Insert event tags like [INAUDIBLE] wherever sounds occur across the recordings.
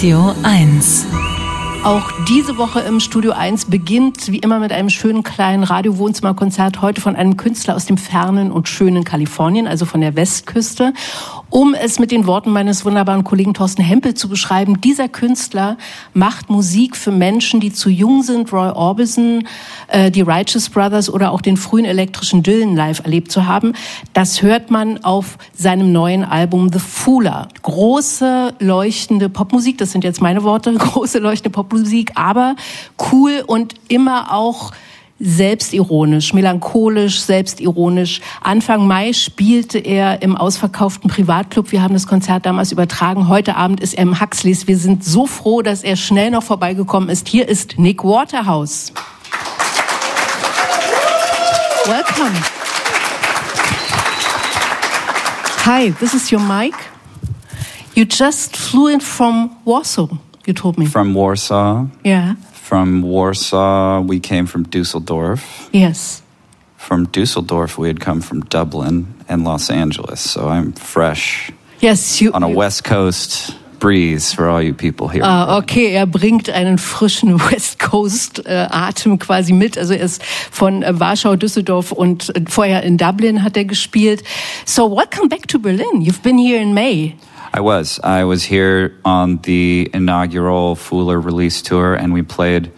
Radio 1. Auch diese Woche im Studio 1 beginnt wie immer mit einem schönen kleinen Radio-Wohnzimmerkonzert, heute von einem Künstler aus dem fernen und schönen Kalifornien, also von der Westküste. Um es mit den Worten meines wunderbaren Kollegen Thorsten Hempel zu beschreiben, dieser Künstler macht Musik für Menschen, die zu jung sind, Roy Orbison, äh, die Righteous Brothers oder auch den frühen elektrischen Dylan live erlebt zu haben. Das hört man auf seinem neuen Album The Fooler. Große, leuchtende Popmusik, das sind jetzt meine Worte, [LAUGHS] große, leuchtende Popmusik, aber cool und immer auch selbstironisch, melancholisch, selbstironisch. Anfang Mai spielte er im ausverkauften Privatclub. Wir haben das Konzert damals übertragen. Heute Abend ist er im Huxleys. Wir sind so froh, dass er schnell noch vorbeigekommen ist. Hier ist Nick Waterhouse. Welcome. Hi, this is your mic. You just flew in from Warsaw, you told me. From Warsaw. Yeah. From Warsaw, we came from Dusseldorf. Yes. From Dusseldorf, we had come from Dublin and Los Angeles. So I'm fresh Yes, you. on a West Coast breeze for all you people here. Ah, okay, er bringt einen frischen [LAUGHS] West Coast äh, Atem quasi mit. Also er ist von äh, Warschau, Düsseldorf und äh, vorher in Dublin hat er gespielt. So welcome back to Berlin. You've been here in May. I was. I was here on the inaugural Fooler release tour, and we played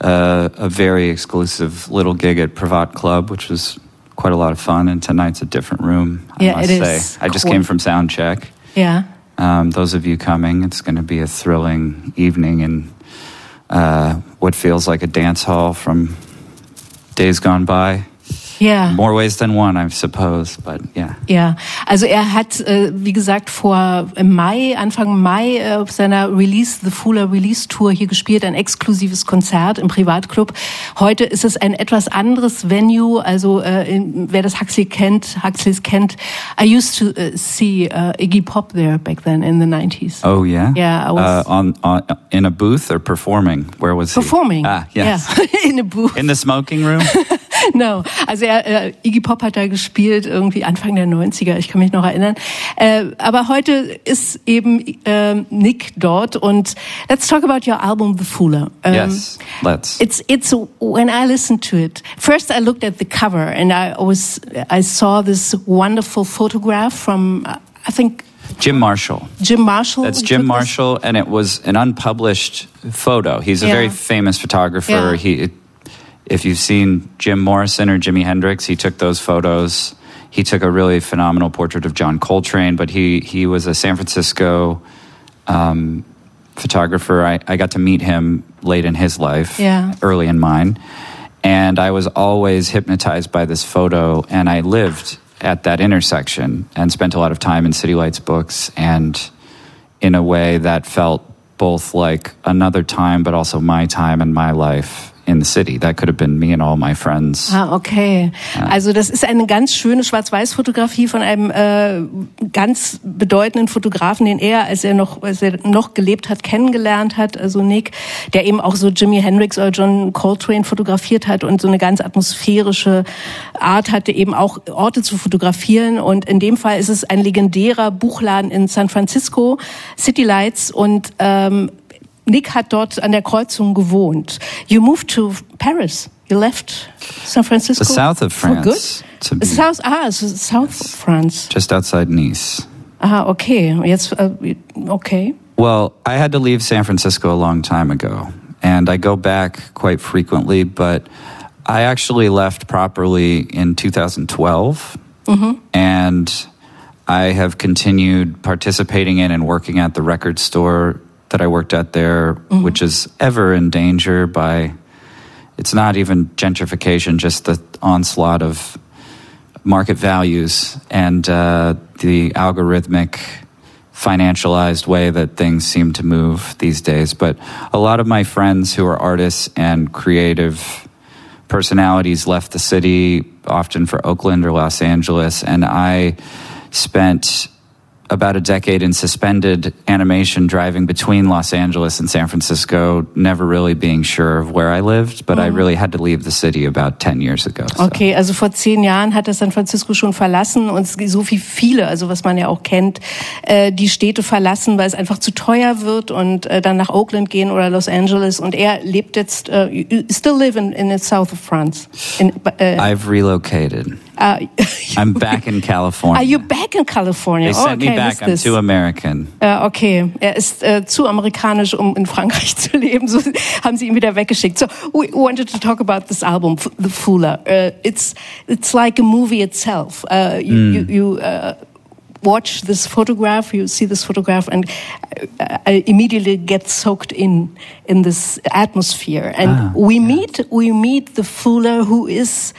uh, a very exclusive little gig at Privat Club, which was quite a lot of fun. And tonight's a different room, I Yeah, must it say. is. I just Cool. came from sound check. Ja. Um, those of you coming, it's going to be a thrilling evening in uh, what feels like a dance hall from days gone by. Ja. More ways than one, I suppose, but yeah. Ja, also er hat, äh, wie gesagt, vor im Mai, Anfang Mai äh, auf seiner Release, The Fooler Release Tour hier gespielt, ein exklusives Konzert im Privatclub. Heute ist es ein etwas anderes Venue, also äh, in, wer das Huxley kennt, Huxleys kennt, I used to uh, see uh, Iggy Pop there back then in the 90s. Oh yeah, Yeah, I was- uh, on, on in a booth or performing. Where was he? Performing. Ah, yes. Yeah. [LAUGHS] in a booth. In the smoking room. [LAUGHS] No, also er, äh, Iggy Pop hat da gespielt irgendwie Anfang der 90er, ich kann mich noch erinnern. Äh, aber heute ist eben ähm, Nick dort und let's talk about your album The Fooler. Um, yes, let's. It's it's when I listened to it. First, I looked at the cover and I was I saw this wonderful photograph from I think Jim Marshall. Jim Marshall. That's Jim. Marshall, and it was an unpublished photo. He's a Yeah. very famous photographer. Yeah. He, if you've seen Jim Morrison or Jimi Hendrix, he took those photos. He took a really phenomenal portrait of John Coltrane, but he he was a San Francisco um, photographer. I, I got to meet him late in his life, Yeah. early in mine, and I was always hypnotized by this photo. And I lived at that intersection and spent a lot of time in City Lights books and in a way that felt both like another time, but also my time and my life in the city. That could have been me and all my friends. Ah, okay. Also das ist eine ganz schöne Schwarz-Weiß-Fotografie von einem äh, ganz bedeutenden Fotografen, den er, als er noch, als er noch gelebt hat, kennengelernt hat. Also Nick, der eben auch so Jimi Hendrix oder John Coltrane fotografiert hat und so eine ganz atmosphärische Art hatte, eben auch Orte zu fotografieren. Und in dem Fall ist es ein legendärer Buchladen in San Francisco, City Lights und ähm, Nick hat dort an der Kreuzung gewohnt. You moved to Paris. You left San Francisco. The south of France. for good? To be- South, ah, so South France. Just outside Nice. Ah, okay. Jetzt, äh, okay. Well, I had to leave San Francisco a long time ago, and I go back quite frequently, but I actually left properly in 2012. And I have continued participating in and working at the record store that I worked at there, which is ever in danger by, it's not even gentrification, just the onslaught of market values and uh, the algorithmic financialized way that things seem to move these days. But a lot of my friends who are artists and creative personalities left the city, often for Oakland or Los Angeles, and I spent about a decade in suspended animation driving between Los Angeles and San Francisco, never really being sure of where I lived, but I really had to leave the city about 10 years ago. so. Okay, also vor zehn Jahren hat er San Francisco schon verlassen und so wie viele, also was man ja auch kennt, äh, die Städte verlassen, weil es einfach zu teuer wird und äh, dann nach Oakland gehen oder Los Angeles. Und er lebt jetzt, äh, you still live in, in the south of France. In, äh, I've relocated. [LAUGHS] uh, I'm back in California. Are you back in California? they oh, sent okay, me back. I'm too American. Äh, okay, er ist äh, zu amerikanisch, um in Frankreich [LAUGHS] zu leben. So haben sie ihn wieder weggeschickt. So we wanted to talk about this album, The Fooler. Uh, it's it's like a movie itself. Uh, you you, you uh, watch this photograph, you see this photograph, and I immediately get soaked in in this atmosphere. And Ah, we meet we meet the Fooler who is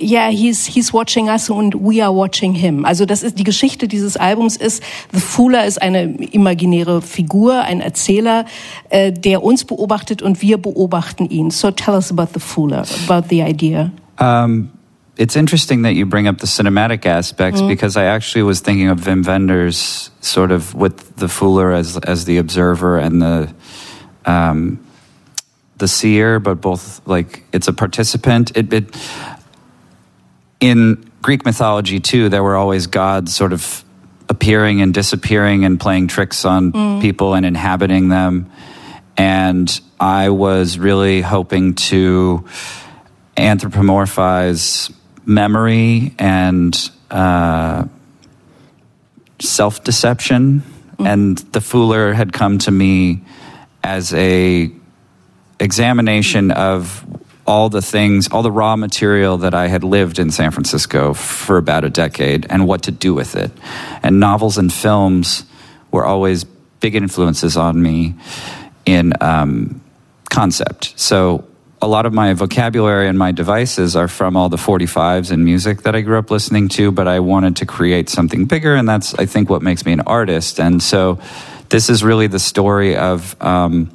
yeah, he's, he's watching us and we are watching him. Also das ist die Geschichte dieses Albums ist, The Fooler ist eine imaginäre Figur, ein Erzähler, äh, der uns beobachtet und wir beobachten ihn. So tell us about The Fooler, about the idea. Um, it's interesting that you bring up the cinematic aspects because I actually was thinking of Wim Wenders sort of with the Fooler as as the observer and the um, the seer, but both like it's a participant. It, it in Greek mythology too, there were always gods sort of appearing and disappearing and playing tricks on people and inhabiting them. And I was really hoping to anthropomorphize memory and uh, self deception. And the Fooler had come to me as a examination of all the things, all the raw material that I had lived in San Francisco for about a decade and what to do with it. And novels and films were always big influences on me in um, concept. So a lot of my vocabulary and my devices are from all the 45s and music that I grew up listening to, but I wanted to create something bigger, and that's, I think, what makes me an artist. And so this is really the story of. Um,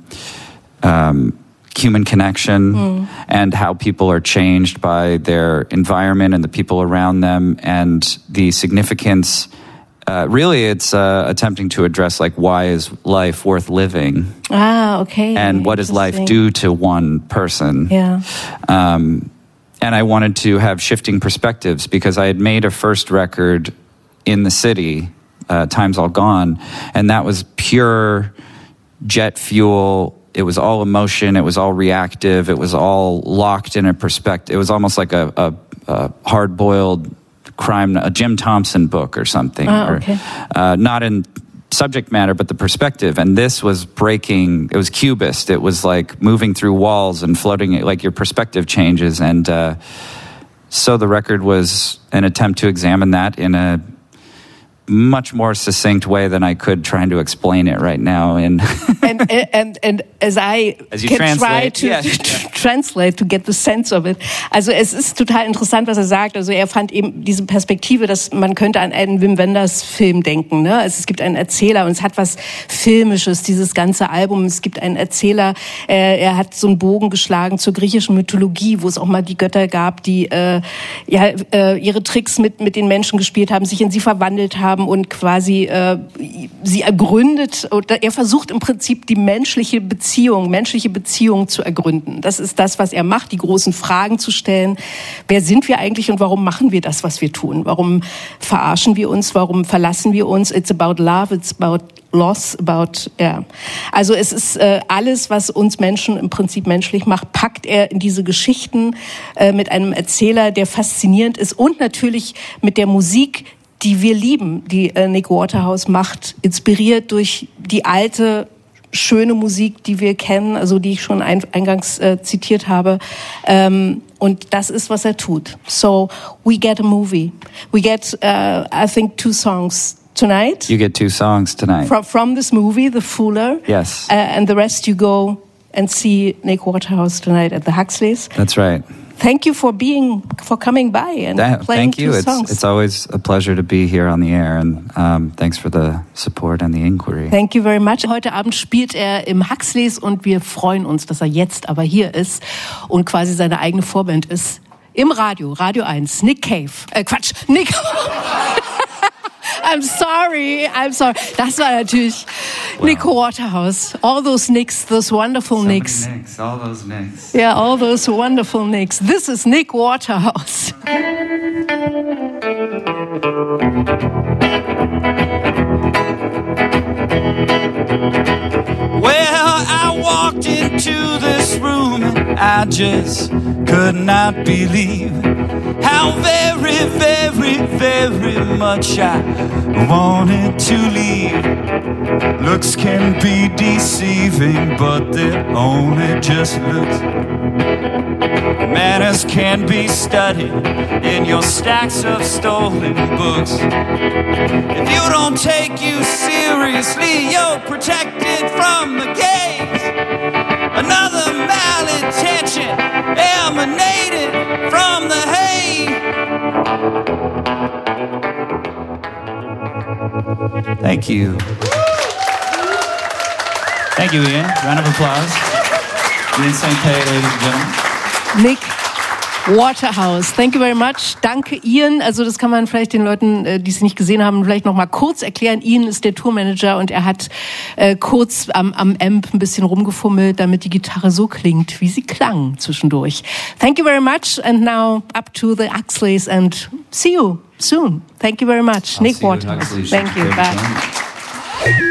um, human connection and how people are changed by their environment and the people around them and the significance uh, really it's uh, attempting to address like why is life worth living Ah, okay. and what does life do to one person Yeah. um, and I wanted to have shifting perspectives because I had made a first record in the city, uh, Time's All Gone, and that was pure jet fuel. It was all emotion. It was all reactive. It was all locked in a perspective. It was almost like a, a, a hard boiled crime, a Jim Thompson book or something. Or, okay. uh, not in subject matter, but the perspective. And this was breaking, it was cubist. It was like moving through walls and floating, like your perspective changes. And uh, so the record was an attempt to examine that in a much more succinct way than I could trying to explain it right now. And [LAUGHS] and, and, and as I As can try to, yeah. [LAUGHS] translate to get the sense of it. Also es ist total interessant, was er sagt. Also er fand eben diese Perspektive, dass man könnte an einen Wim Wenders Film denken. Ne? Also es gibt einen Erzähler und es hat was Filmisches, dieses ganze Album. Es gibt einen Erzähler, äh, er hat so einen Bogen geschlagen zur griechischen Mythologie, wo es auch mal die Götter gab, die äh, ja, äh, ihre Tricks mit, mit den Menschen gespielt haben, sich in sie verwandelt haben und quasi äh, sie ergründet. Oder er versucht im Prinzip die menschliche Beziehung, menschliche Beziehung zu ergründen. Das ist das, was er macht, die großen Fragen zu stellen. Wer sind wir eigentlich und warum machen wir das, was wir tun? Warum verarschen wir uns? Warum verlassen wir uns? It's about love, it's about loss, about, ja. Also es ist äh, alles, was uns Menschen im Prinzip menschlich macht, packt er in diese Geschichten äh, mit einem Erzähler, der faszinierend ist und natürlich mit der Musik, die wir lieben, die äh, Nick Waterhouse macht, inspiriert durch die alte schöne Musik, die wir kennen, also die ich schon ein, eingangs äh, zitiert habe. Ähm, und das ist, was er tut. So we get a movie. We get, uh, I think, two songs tonight you get two songs tonight. from, from this movie, The Fooler. Yes. Uh, and the rest you go and see Nick Waterhouse tonight at the Huxleys. That's right. Thank you for being, for coming by and That- playing thank you. two It's, songs. it's always a pleasure to be here on the air, and um, thanks for the support and the inquiry. Thank you very much. Heute Abend spielt er im Huxleys und wir freuen uns, dass er jetzt aber hier ist und quasi seine eigene Vorband ist. Im Radio, Radio 1, Nick Cave. Äh, Quatsch, Nick. [LAUGHS] I'm sorry, I'm sorry. Das war natürlich wow. Nick Waterhouse. All those Nicks, those wonderful so Nicks. Nicks. All those Nicks. Yeah, all those wonderful Nicks. This is Nick Waterhouse. Well, I walked into this room and I just could not believe very, very, very much I wanted to leave. Looks can be deceiving, but they're only just looks. Manners can be studied in your stacks of stolen books. If you don't take you seriously, you're protected from the gaze. Another malintention emanated Thank you. Thank you, Ian. Round of applause. Ian St. Pay, ladies and gentlemen. Nick Waterhouse. Thank you very much. Danke Ian. Also das kann man vielleicht den Leuten, äh, die es nicht gesehen haben, vielleicht noch mal kurz erklären. Ian ist der Tourmanager und er hat äh, kurz am, am Amp ein bisschen rumgefummelt, damit die Gitarre so klingt, wie sie klang zwischendurch. Thank you very much and now up to the Huxleys and see you soon. Thank you very much. I'll Nick Waters. Thank you. Bye.